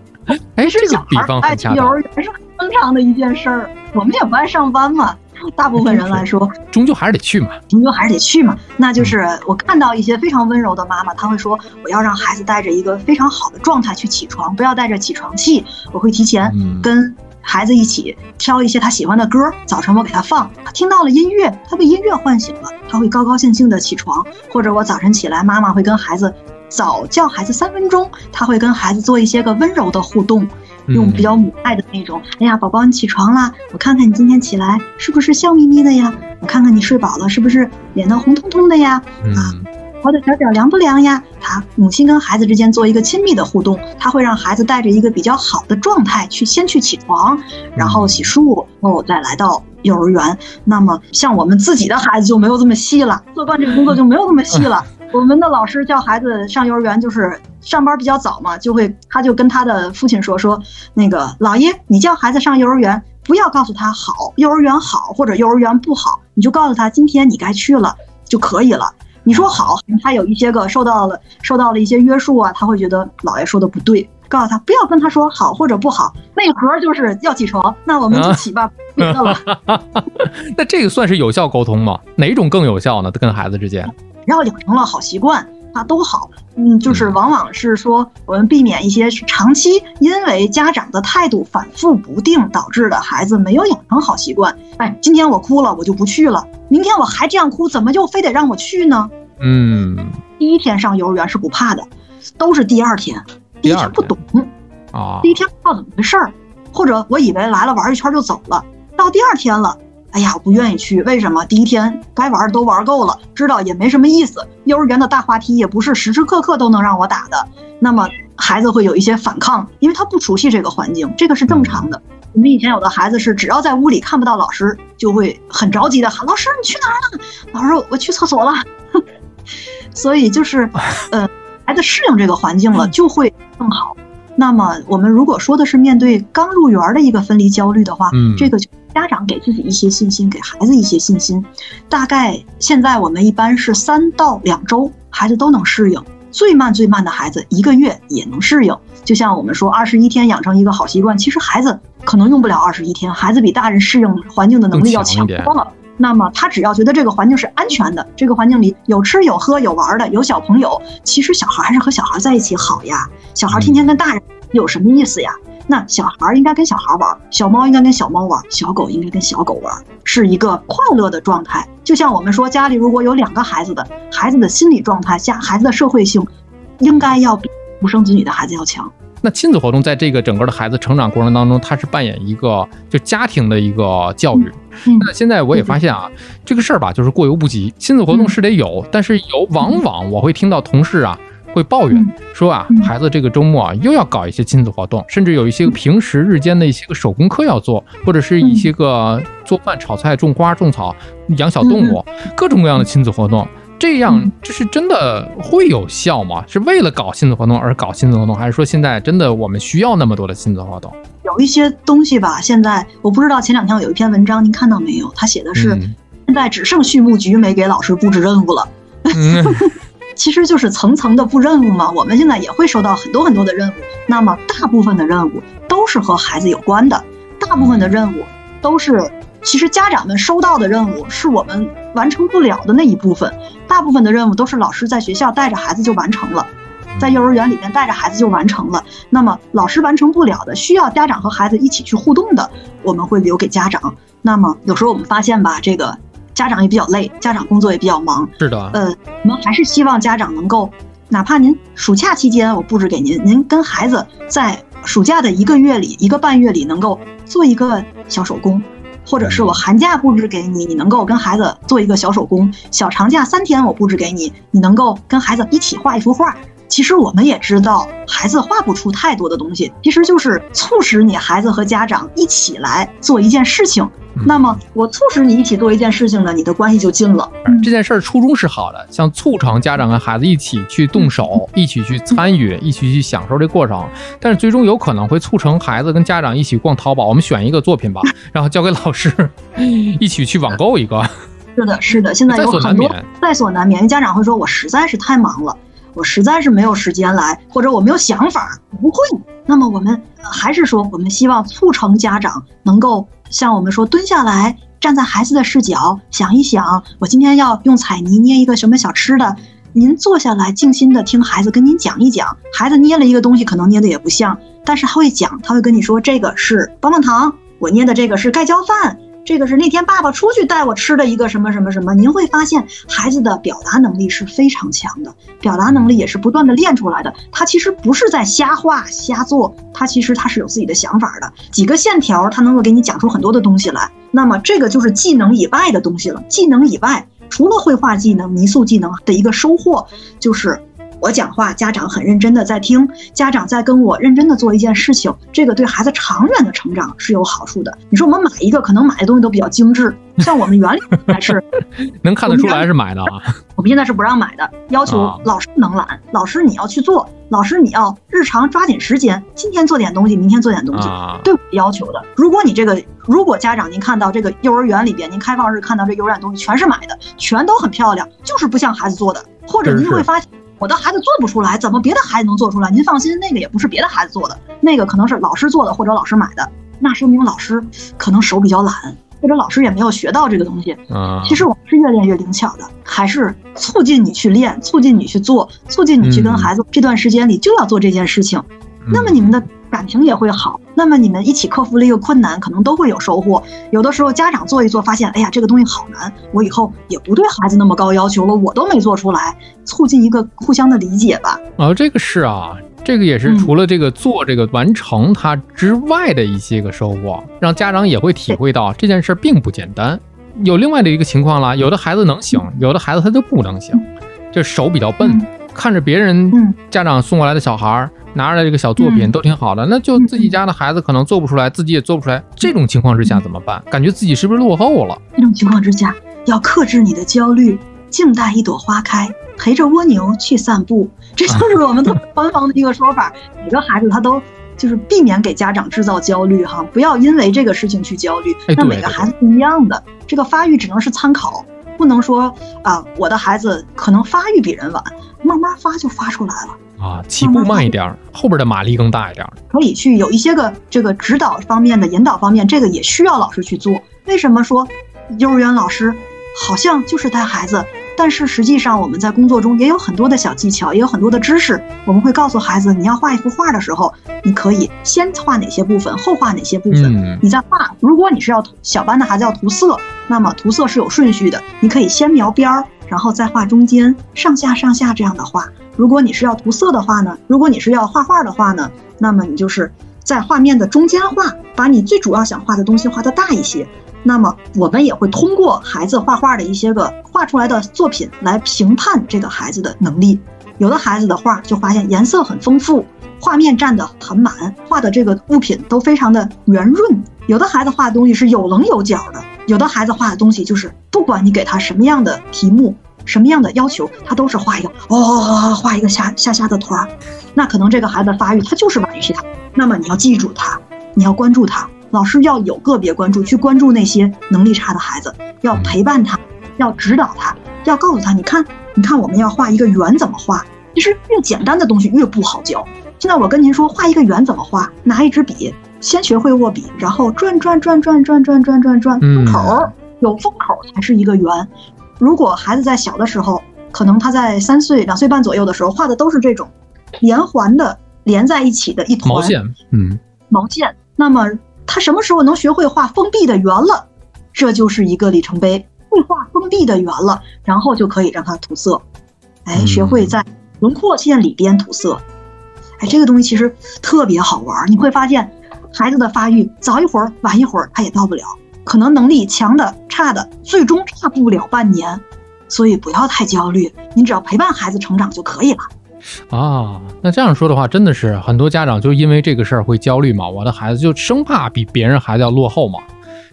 哎，这个比方爱去幼儿园是很正常的一件事儿。我们也不爱上班嘛，大部分人来说，终究还是得去嘛，终究还是得去嘛。那就是我看到一些非常温柔的妈妈，她会说，我要让孩子带着一个非常好的状态去起床，不要带着起床气。我会提前跟。孩子一起挑一些他喜欢的歌，早晨我给他放，他听到了音乐，他被音乐唤醒了，他会高高兴兴的起床。或者我早晨起来，妈妈会跟孩子早叫孩子三分钟，他会跟孩子做一些个温柔的互动，用比较母爱的那种。哎呀，宝宝你起床啦，我看看你今天起来是不是笑眯眯的呀？我看看你睡饱了是不是脸都红彤彤的呀？啊。我的小脚凉不凉呀？他母亲跟孩子之间做一个亲密的互动，他会让孩子带着一个比较好的状态去先去起床，然后洗漱，后，再来到幼儿园。那么像我们自己的孩子就没有这么细了，做惯这个工作就没有这么细了。我们的老师叫孩子上幼儿园，就是上班比较早嘛，就会他就跟他的父亲说说，那个老爷，你叫孩子上幼儿园，不要告诉他好幼儿园好或者幼儿园不好，你就告诉他今天你该去了就可以了。你说好，他有一些个受到了受到了一些约束啊，他会觉得姥爷说的不对，告诉他不要跟他说好或者不好，内核就是要起床，那我们就起吧，别的了。那这个算是有效沟通吗？哪种更有效呢？跟孩子之间，只要养成了好习惯，那都好。嗯，就是往往是说，我们避免一些长期因为家长的态度反复不定导致的孩子没有养成好习惯。哎，今天我哭了，我就不去了；明天我还这样哭，怎么就非得让我去呢？嗯，第一天上幼儿园是不怕的，都是第二天，第一天不懂啊，第一天不知道怎么回事儿，或者我以为来了玩一圈就走了，到第二天了。哎呀，我不愿意去，为什么？第一天该玩的都玩够了，知道也没什么意思。幼儿园的大滑梯也不是时时刻刻都能让我打的，那么孩子会有一些反抗，因为他不熟悉这个环境，这个是正常的。我们以前有的孩子是，只要在屋里看不到老师，就会很着急的喊：“老师，你去哪儿了？”老师：“我去厕所了。”所以就是，呃，孩子适应这个环境了，就会更好。那么我们如果说的是面对刚入园的一个分离焦虑的话，嗯，这个家长给自己一些信心，给孩子一些信心。大概现在我们一般是三到两周，孩子都能适应。最慢最慢的孩子一个月也能适应。就像我们说二十一天养成一个好习惯，其实孩子可能用不了二十一天，孩子比大人适应环境的能力要强多了。那么他只要觉得这个环境是安全的，这个环境里有吃有喝有玩的，有小朋友，其实小孩还是和小孩在一起好呀。小孩天天跟大人有什么意思呀？那小孩应该跟小孩玩，小猫应该跟小猫玩，小狗应该跟小狗玩，是一个快乐的状态。就像我们说，家里如果有两个孩子的，孩子的心理状态下孩子的社会性，应该要比独生子女的孩子要强。那亲子活动在这个整个的孩子成长过程当中，它是扮演一个就家庭的一个教育。那现在我也发现啊，这个事儿吧，就是过犹不及。亲子活动是得有，但是有往往我会听到同事啊会抱怨说啊，孩子这个周末啊又要搞一些亲子活动，甚至有一些平时日间的一些个手工课要做，或者是一些个做饭、炒菜、种花、种草、养小动物，各种各样的亲子活动。这样这是真的会有效吗？是为了搞亲子活动而搞亲子活动，还是说现在真的我们需要那么多的亲子活动？有一些东西吧，现在我不知道。前两天我有一篇文章，您看到没有？他写的是现在只剩畜牧局没给老师布置任务了。其实就是层层的布任务嘛。我们现在也会收到很多很多的任务，那么大部分的任务都是和孩子有关的，大部分的任务都是。其实家长们收到的任务是我们完成不了的那一部分，大部分的任务都是老师在学校带着孩子就完成了，在幼儿园里面带着孩子就完成了。那么老师完成不了的，需要家长和孩子一起去互动的，我们会留给家长。那么有时候我们发现吧，这个家长也比较累，家长工作也比较忙。是的，呃，我们还是希望家长能够，哪怕您暑假期间我布置给您，您跟孩子在暑假的一个月里、一个半月里能够做一个小手工。或者是我寒假布置给你，你能够跟孩子做一个小手工；小长假三天我布置给你，你能够跟孩子一起画一幅画。其实我们也知道，孩子画不出太多的东西，其实就是促使你孩子和家长一起来做一件事情。那么我促使你一起做一件事情呢，你的关系就近了。这件事儿初衷是好的，像促成家长跟孩子一起去动手，一起去参与，一起去享受这过程。但是最终有可能会促成孩子跟家长一起逛淘宝。我们选一个作品吧，然后交给老师，一起去网购一个。是的，是的，现在有很多在所难免。家长会说：“我实在是太忙了。”我实在是没有时间来，或者我没有想法，不会。那么我们还是说，我们希望促成家长能够像我们说，蹲下来，站在孩子的视角，想一想，我今天要用彩泥捏一个什么小吃的。您坐下来，静心的听孩子跟您讲一讲。孩子捏了一个东西，可能捏的也不像，但是他会讲，他会跟你说，这个是棒棒糖，我捏的这个是盖浇饭。这个是那天爸爸出去带我吃的一个什么什么什么，您会发现孩子的表达能力是非常强的，表达能力也是不断的练出来的。他其实不是在瞎画瞎做，他其实他是有自己的想法的。几个线条，他能够给你讲出很多的东西来。那么这个就是技能以外的东西了。技能以外，除了绘画技能、泥塑技能的一个收获，就是我讲话，家长很认真的在听，家长在跟我认真的做一件事情，这个对孩子长远的成长是有好处的。你说我们买一个，可能买的东西都比较精致，像我们园里还是 能看得出来是买的啊。我们现在是不让买的，要求老师不能懒，老师你要去做，老师你要日常抓紧时间，今天做点东西，明天做点东西，对我要求的。如果你这个，如果家长您看到这个幼儿园里边，您开放日看到这幼儿园东西全是买的，全都很漂亮，就是不像孩子做的，或者您会发现我的孩子做不出来，怎么别的孩子能做出来？您放心，那个也不是别的孩子做的，那个可能是老师做的或者老师买的，那说明老师可能手比较懒。或者老师也没有学到这个东西啊。其实我们是越练越灵巧的，还是促进你去练，促进你去做，促进你去跟孩子这段时间里就要做这件事情。那么你们的感情也会好，那么你们一起克服了一个困难，可能都会有收获。有的时候家长做一做，发现哎呀这个东西好难，我以后也不对孩子那么高要求了，我都没做出来，促进一个互相的理解吧。啊，这个是啊。这个也是除了这个做这个完成它之外的一些个收获，让家长也会体会到这件事并不简单。有另外的一个情况了，有的孩子能行，有的孩子他就不能行，就手比较笨，看着别人家长送过来的小孩儿拿着这个小作品都挺好的，那就自己家的孩子可能做不出来，自己也做不出来。这种情况之下怎么办？感觉自己是不是落后了？这种情况之下要克制你的焦虑，静待一朵花开。陪着蜗牛去散步，这就是我们特别官方的一个说法。每个孩子他都就是避免给家长制造焦虑哈，不要因为这个事情去焦虑。那每个孩子不一样的，这个发育只能是参考，不能说啊，我的孩子可能发育比人晚，慢慢发就发出来了啊。起步慢一点，后边的马力更大一点。可以去有一些个这个指导方面的引导方面，这个也需要老师去做。为什么说幼儿园老师好像就是带孩子？但是实际上，我们在工作中也有很多的小技巧，也有很多的知识。我们会告诉孩子，你要画一幅画的时候，你可以先画哪些部分，后画哪些部分。你在画，如果你是要小班的孩子要涂色，那么涂色是有顺序的，你可以先描边儿，然后再画中间，上下上下这样的画。如果你是要涂色的话呢，如果你是要画画的话呢，那么你就是在画面的中间画，把你最主要想画的东西画的大一些。那么我们也会通过孩子画画的一些个画出来的作品来评判这个孩子的能力。有的孩子的画就发现颜色很丰富，画面占得很满，画的这个物品都非常的圆润。有的孩子画的东西是有棱有角的，有的孩子画的东西就是不管你给他什么样的题目、什么样的要求，他都是画一个哦，画一个下下下的团儿。那可能这个孩子发育他就是晚于其他。那么你要记住他，你要关注他。老师要有个别关注，去关注那些能力差的孩子，要陪伴他，要指导他，要告诉他，你看，你看，我们要画一个圆怎么画？其实越简单的东西越不好教。现在我跟您说，画一个圆怎么画？拿一支笔，先学会握笔，然后转转转转转转转转转，封口有封口才是一个圆。如果孩子在小的时候，可能他在三岁、两岁半左右的时候画的都是这种连环的连在一起的一团毛线，嗯，毛线，那么。他什么时候能学会画封闭的圆了？这就是一个里程碑。会画封闭的圆了，然后就可以让他涂色。哎，学会在轮廓线里边涂色。哎，这个东西其实特别好玩。你会发现，孩子的发育早一会儿、晚一会儿，他也到不了。可能能力强的、差的，最终差不了半年。所以不要太焦虑，你只要陪伴孩子成长就可以了。啊，那这样说的话，真的是很多家长就因为这个事儿会焦虑嘛？我的孩子就生怕比别人孩子要落后嘛？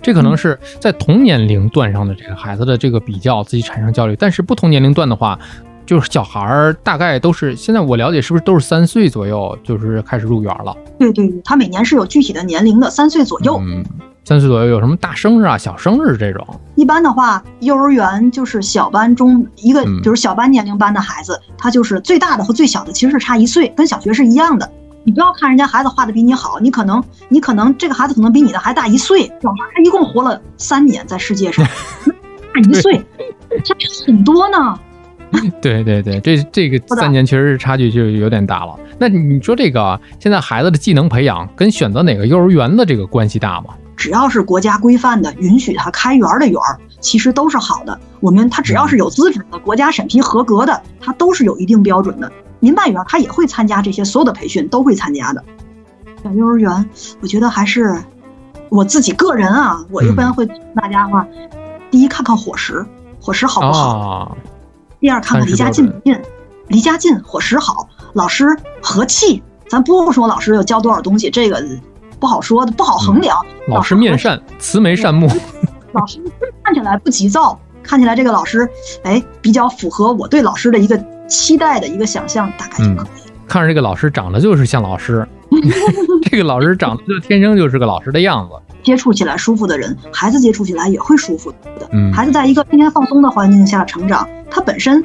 这可能是在同年龄段上的这个孩子的这个比较，自己产生焦虑。但是不同年龄段的话，就是小孩儿大概都是现在我了解是不是都是三岁左右就是开始入园了？对对对，他每年是有具体的年龄的，三岁左右。嗯。三岁左右有什么大生日啊、小生日这种？一般的话，幼儿园就是小班中一个，比如小班年龄班的孩子，他就是最大的和最小的其实是差一岁，跟小学是一样的。你不要看人家孩子画的比你好，你可能你可能这个孩子可能比你的还大一岁。小孩他一共活了三年在世界上，大一岁，差很多呢。对对对，这这个三年其实是差距就有点大了。那你说这个现在孩子的技能培养跟选择哪个幼儿园的这个关系大吗？只要是国家规范的、允许他开园的园儿，其实都是好的。我们他只要是有资质的、国家审批合格的，它都是有一定标准的。民办园他也会参加这些所有的培训，都会参加的。小幼儿园，我觉得还是我自己个人啊，我一般会大家话，第一看看伙食，伙食好不好；第二看看离家近不近。离家近，伙食好，老师和气。咱不说老师要教多少东西，这个不好说的，不好衡量。老师面善，慈眉善目。老师看起来不急躁，看起来这个老师，哎，比较符合我对老师的一个期待的一个想象，大概就可以。看着这个老师长得就是像老师，这个老师长得就天生就是个老师的样子。接触起来舒服的人，孩子接触起来也会舒服的。嗯，孩子在一个天天放松的环境下成长，他本身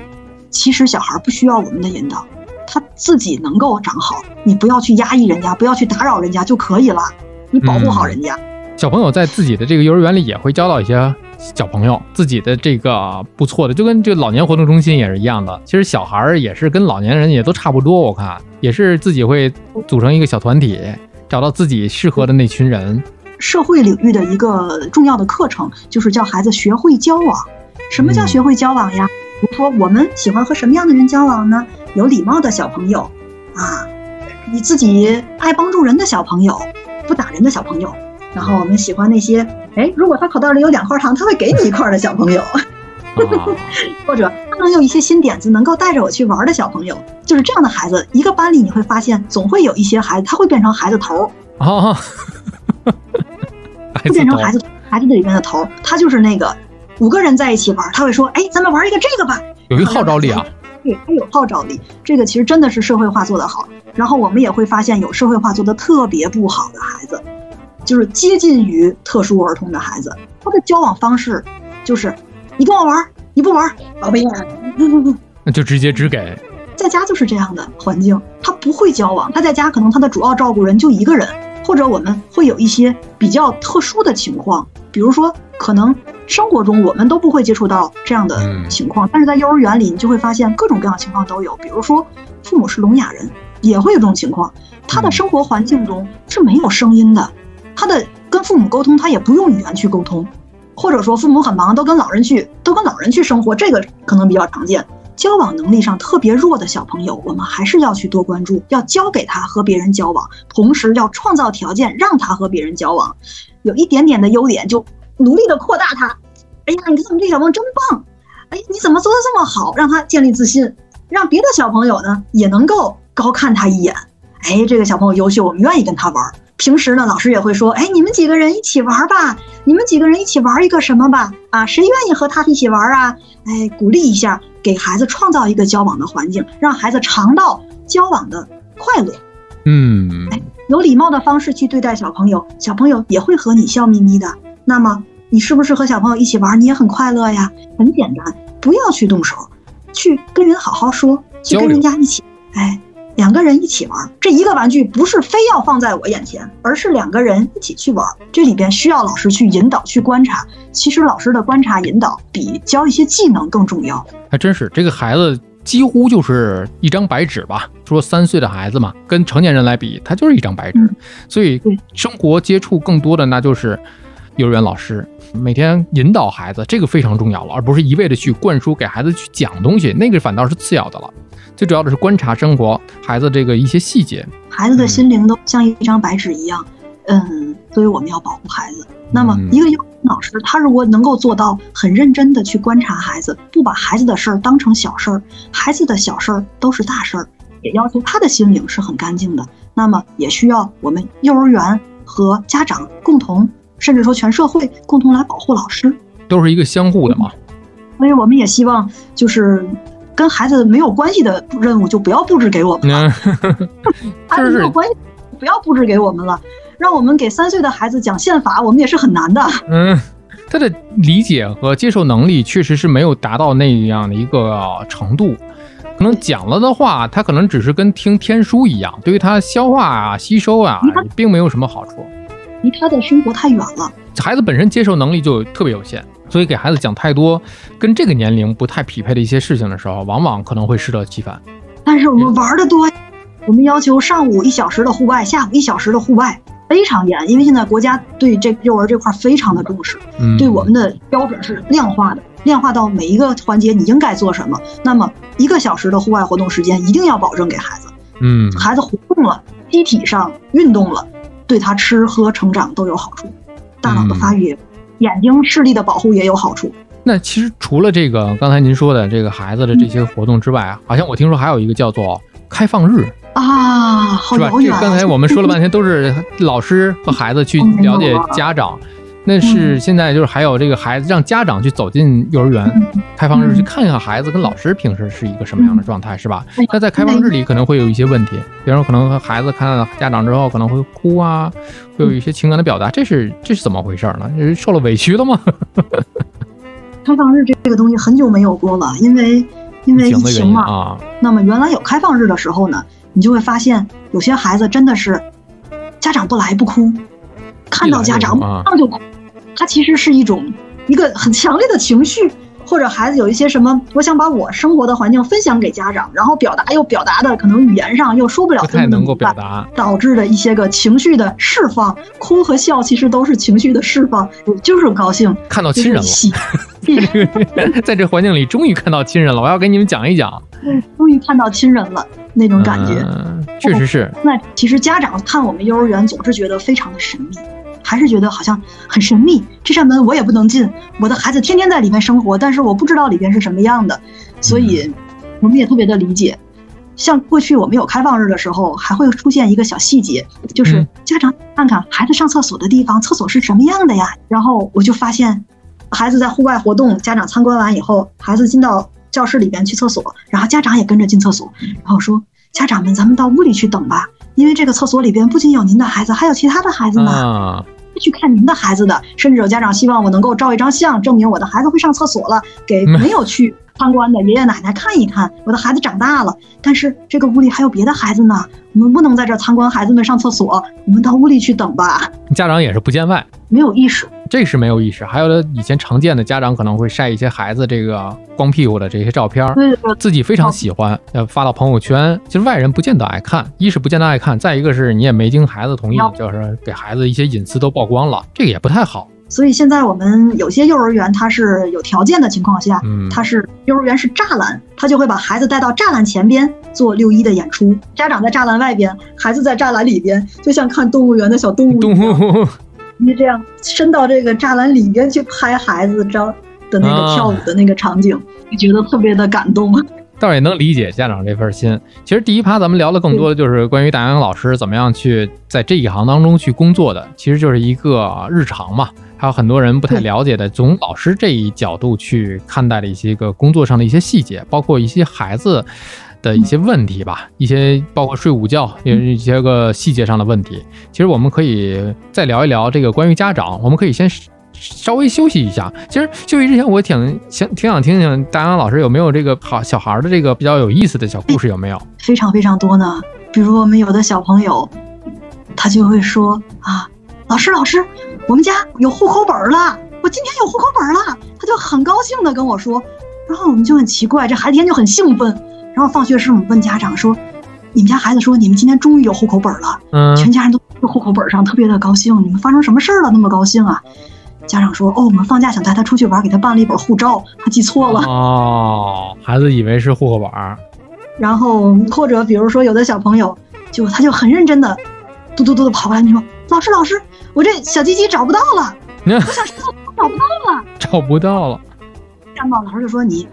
其实小孩不需要我们的引导，他自己能够长好。你不要去压抑人家，不要去打扰人家就可以了。你保护好人家。小朋友在自己的这个幼儿园里也会交到一些小朋友，自己的这个不错的，就跟这老年活动中心也是一样的。其实小孩儿也是跟老年人也都差不多，我看也是自己会组成一个小团体，找到自己适合的那群人。社会领域的一个重要的课程就是叫孩子学会交往。什么叫学会交往呀？比如说我们喜欢和什么样的人交往呢？有礼貌的小朋友啊，你自己爱帮助人的小朋友，不打人的小朋友。然后我们喜欢那些，哎，如果他口袋里有两块糖，他会给你一块的小朋友，或者他能有一些新点子，能够带着我去玩的小朋友，就是这样的孩子。一个班里你会发现，总会有一些孩子，他会变成孩子头儿啊，会变成孩子孩子里面的头，他就是那个五个人在一起玩，他会说，哎，咱们玩一个这个吧，有一个号召力啊，对他有号召力，这个其实真的是社会化做得好。然后我们也会发现，有社会化做得特别不好的孩子。就是接近于特殊儿童的孩子，他的交往方式就是你跟我玩，你不玩，宝贝，不不不那就直接只给。在家就是这样的环境，他不会交往。他在家可能他的主要照顾人就一个人，或者我们会有一些比较特殊的情况，比如说可能生活中我们都不会接触到这样的情况，但是在幼儿园里你就会发现各种各样的情况都有。比如说父母是聋哑人，也会有这种情况，他的生活环境中是没有声音的。他的跟父母沟通，他也不用语言去沟通，或者说父母很忙，都跟老人去，都跟老人去生活，这个可能比较常见。交往能力上特别弱的小朋友，我们还是要去多关注，要教给他和别人交往，同时要创造条件让他和别人交往。有一点点的优点，就努力的扩大他。哎呀，你看我们这小朋友真棒！哎，你怎么做的这么好？让他建立自信，让别的小朋友呢也能够高看他一眼。哎，这个小朋友优秀，我们愿意跟他玩。平时呢，老师也会说，哎，你们几个人一起玩吧，你们几个人一起玩一个什么吧？啊，谁愿意和他一起玩啊？哎，鼓励一下，给孩子创造一个交往的环境，让孩子尝到交往的快乐。嗯，哎，有礼貌的方式去对待小朋友，小朋友也会和你笑眯眯的。那么，你是不是和小朋友一起玩，你也很快乐呀？很简单，不要去动手，去跟人好好说，去跟人家一起，哎。两个人一起玩，这一个玩具不是非要放在我眼前，而是两个人一起去玩。这里边需要老师去引导、去观察。其实老师的观察引导比教一些技能更重要。还真是，这个孩子几乎就是一张白纸吧？说三岁的孩子嘛，跟成年人来比，他就是一张白纸。所以生活接触更多的那就是幼儿园老师每天引导孩子，这个非常重要了，而不是一味的去灌输给孩子去讲东西，那个反倒是次要的了。最主要的是观察生活，孩子这个一些细节，孩子的心灵都像一张白纸一样，嗯，所以我们要保护孩子。那么，一个幼儿园老师，他如果能够做到很认真的去观察孩子，不把孩子的事儿当成小事儿，孩子的小事儿都是大事儿，也要求他的心灵是很干净的。那么，也需要我们幼儿园和家长共同，甚至说全社会共同来保护老师，都是一个相互的嘛。所以，我们也希望就是。跟孩子没有关系的任务就不要布置给我们了，孩子没有关系，不要布置给我们了。让我们给三岁的孩子讲宪法，我们也是很难的。嗯，他的理解和接受能力确实是没有达到那样的一个程度。可能讲了的话，他可能只是跟听天书一样，对于他消化啊、吸收啊，并没有什么好处。离他的生活太远了，孩子本身接受能力就特别有限。所以给孩子讲太多跟这个年龄不太匹配的一些事情的时候，往往可能会适得其反。但是我们玩的多，我们要求上午一小时的户外，下午一小时的户外，非常严。因为现在国家对这幼儿这块非常的重视，对我们的标准是量化的，量化到每一个环节你应该做什么。那么一个小时的户外活动时间一定要保证给孩子。嗯，孩子活动了，机体上运动了，对他吃喝成长都有好处，大脑的发育。眼睛视力的保护也有好处，那其实除了这个刚才您说的这个孩子的这些活动之外，好像我听说还有一个叫做开放日啊，好是吧？遥远啊。这刚才我们说了半天都是老师和孩子去 了解家长，那是现在就是还有这个孩子让家长去走进幼儿园开放日去看一看孩子跟老师平时是一个什么样的状态，是吧？那在开放日里可能会有一些问题，比如说可能孩子看到家长之后可能会哭啊，会有一些情感的表达，这是这是怎么回事呢？这是受了委屈了吗？开放日这个东西很久没有过了，因为因为疫情嘛。啊。那么原来有开放日的时候呢，你就会发现有些孩子真的是家长不来不哭，看到家长马上就哭，他其实是一种一个很强烈的情绪。或者孩子有一些什么，我想把我生活的环境分享给家长，然后表达又表达的可能语言上又说不了，不太能够表达，导致的一些个情绪的释放，哭和笑其实都是情绪的释放，就是高兴看到亲人了，在这个在这环境里终于看到亲人了，我要给你们讲一讲，终于看到亲人了那种感觉，确实是。那其实家长看我们幼儿园总是觉得非常的神秘。还是觉得好像很神秘，这扇门我也不能进。我的孩子天天在里面生活，但是我不知道里边是什么样的，所以我们也特别的理解。像过去我们有开放日的时候，还会出现一个小细节，就是家长看看孩子上厕所的地方，厕所是什么样的呀？然后我就发现，孩子在户外活动，家长参观完以后，孩子进到教室里边去厕所，然后家长也跟着进厕所，然后说：“家长们，咱们到屋里去等吧。”因为这个厕所里边不仅有您的孩子，还有其他的孩子呢。去看您的孩子的，甚至有家长希望我能够照一张相，证明我的孩子会上厕所了，给没有去参观的爷爷奶奶看一看，我的孩子长大了。但是这个屋里还有别的孩子呢，我们不能在这参观孩子们上厕所，我们到屋里去等吧。家长也是不见外，没有意识。这是没有意识，还有的以前常见的家长可能会晒一些孩子这个光屁股的这些照片，自己非常喜欢，要发到朋友圈。其实外人不见得爱看，一是不见得爱看，再一个是你也没经孩子同意，就是给孩子一些隐私都曝光了，这个也不太好。所以现在我们有些幼儿园，它是有条件的情况下，它是幼儿园是栅栏，它就会把孩子带到栅栏前边做六一的演出，家长在栅栏外边，孩子在栅栏里边，就像看动物园的小动物一样。你这样伸到这个栅栏里边去拍孩子照的那个跳舞的那个场景，你觉得特别的感动。倒也能理解家长这份心。其实第一趴咱们聊的更多的就是关于大杨老师怎么样去在这一行当中去工作的，其实就是一个日常嘛。还有很多人不太了解的，从老师这一角度去看待的一些个工作上的一些细节，包括一些孩子。的一些问题吧，一些包括睡午觉，也一些个细节上的问题。其实我们可以再聊一聊这个关于家长，我们可以先稍微休息一下。其实休息之前，我挺想挺想听听大杨老师有没有这个好小孩的这个比较有意思的小故事，有没有？非常非常多呢。比如我们有的小朋友，他就会说啊，老师老师，我们家有户口本了，我今天有户口本了，他就很高兴的跟我说。然后我们就很奇怪，这孩子天就很兴奋。然后放学时，我们问家长说：“你们家孩子说你们今天终于有户口本了。”嗯，全家人都户口本上特别的高兴。你们发生什么事儿了？那么高兴啊？家长说：“哦，我们放假想带他出去玩，给他办了一本护照，他记错了。”哦，孩子以为是户口本。然后或者比如说有的小朋友，就他就很认真的，嘟嘟嘟的跑过来，你说：“老师老师，我这小鸡鸡找不到了，我想上厕所找不到了，找不到了。”干报老师就说：“你。”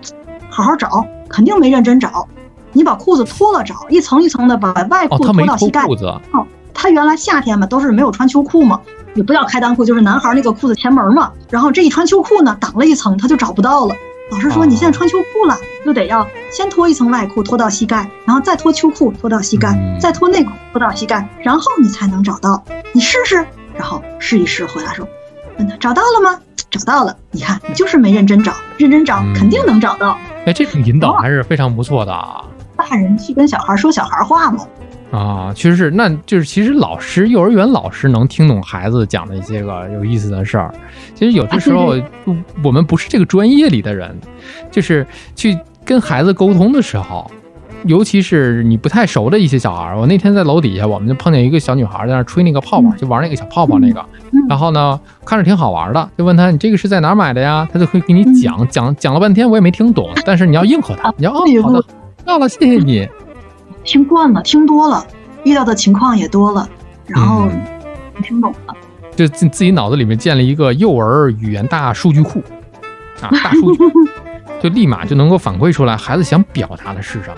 好好找，肯定没认真找。你把裤子脱了找，一层一层的把外裤脱到膝盖。哦，他原来夏天嘛都是没有穿秋裤嘛，也不叫开裆裤，就是男孩那个裤子前门嘛。然后这一穿秋裤呢，挡了一层，他就找不到了。老师说你现在穿秋裤了，就得要先脱一层外裤，脱到膝盖，然后再脱秋裤，脱到膝盖，再脱内裤，脱到膝盖，然后你才能找到。你试试，然后试一试，回来说，问他找到了吗？找到了，你看，你就是没认真找，认真找肯定能找到。哎，这种引导还是非常不错的啊。大人去跟小孩说小孩话嘛。啊，确实是，那就是其实老师，幼儿园老师能听懂孩子讲的一些个有意思的事儿。其实有的时候，我们不是这个专业里的人，就是去跟孩子沟通的时候。尤其是你不太熟的一些小孩儿，我那天在楼底下，我们就碰见一个小女孩在那吹那个泡泡，就玩那个小泡泡那个。然后呢，看着挺好玩的，就问她：“你这个是在哪儿买的呀？”她就会给你讲讲讲了半天，我也没听懂。但是你要应和她，你要哦，好的，到了，谢谢你。听惯了，听多了，遇到的情况也多了，然后听懂了，就自自己脑子里面建了一个幼儿语言大数据库。啊，大数据 就立马就能够反馈出来孩子想表达的是什么。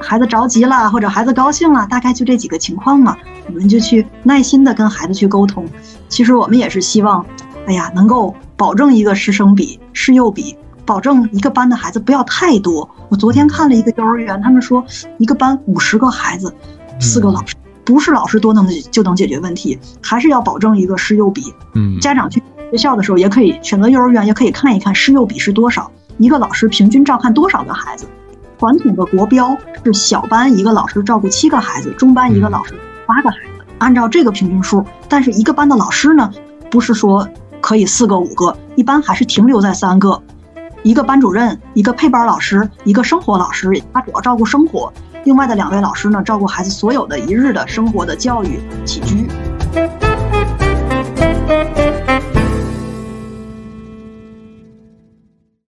孩子着急了，或者孩子高兴了，大概就这几个情况嘛，我们就去耐心的跟孩子去沟通。其实我们也是希望，哎呀，能够保证一个师生比、师幼比，保证一个班的孩子不要太多。我昨天看了一个幼儿园，他们说一个班五十个孩子，四个老师，不是老师多能就能解决问题，还是要保证一个师幼比。嗯，家长去学校的时候也可以选择幼儿园，也可以看一看师幼比是多少，一个老师平均照看多少个孩子。传统的国标是小班一个老师照顾七个孩子，中班一个老师八个孩子，按照这个平均数。但是一个班的老师呢，不是说可以四个五个，一般还是停留在三个，一个班主任，一个配班老师，一个生活老师，他主要照顾生活，另外的两位老师呢，照顾孩子所有的一日的生活的教育起居。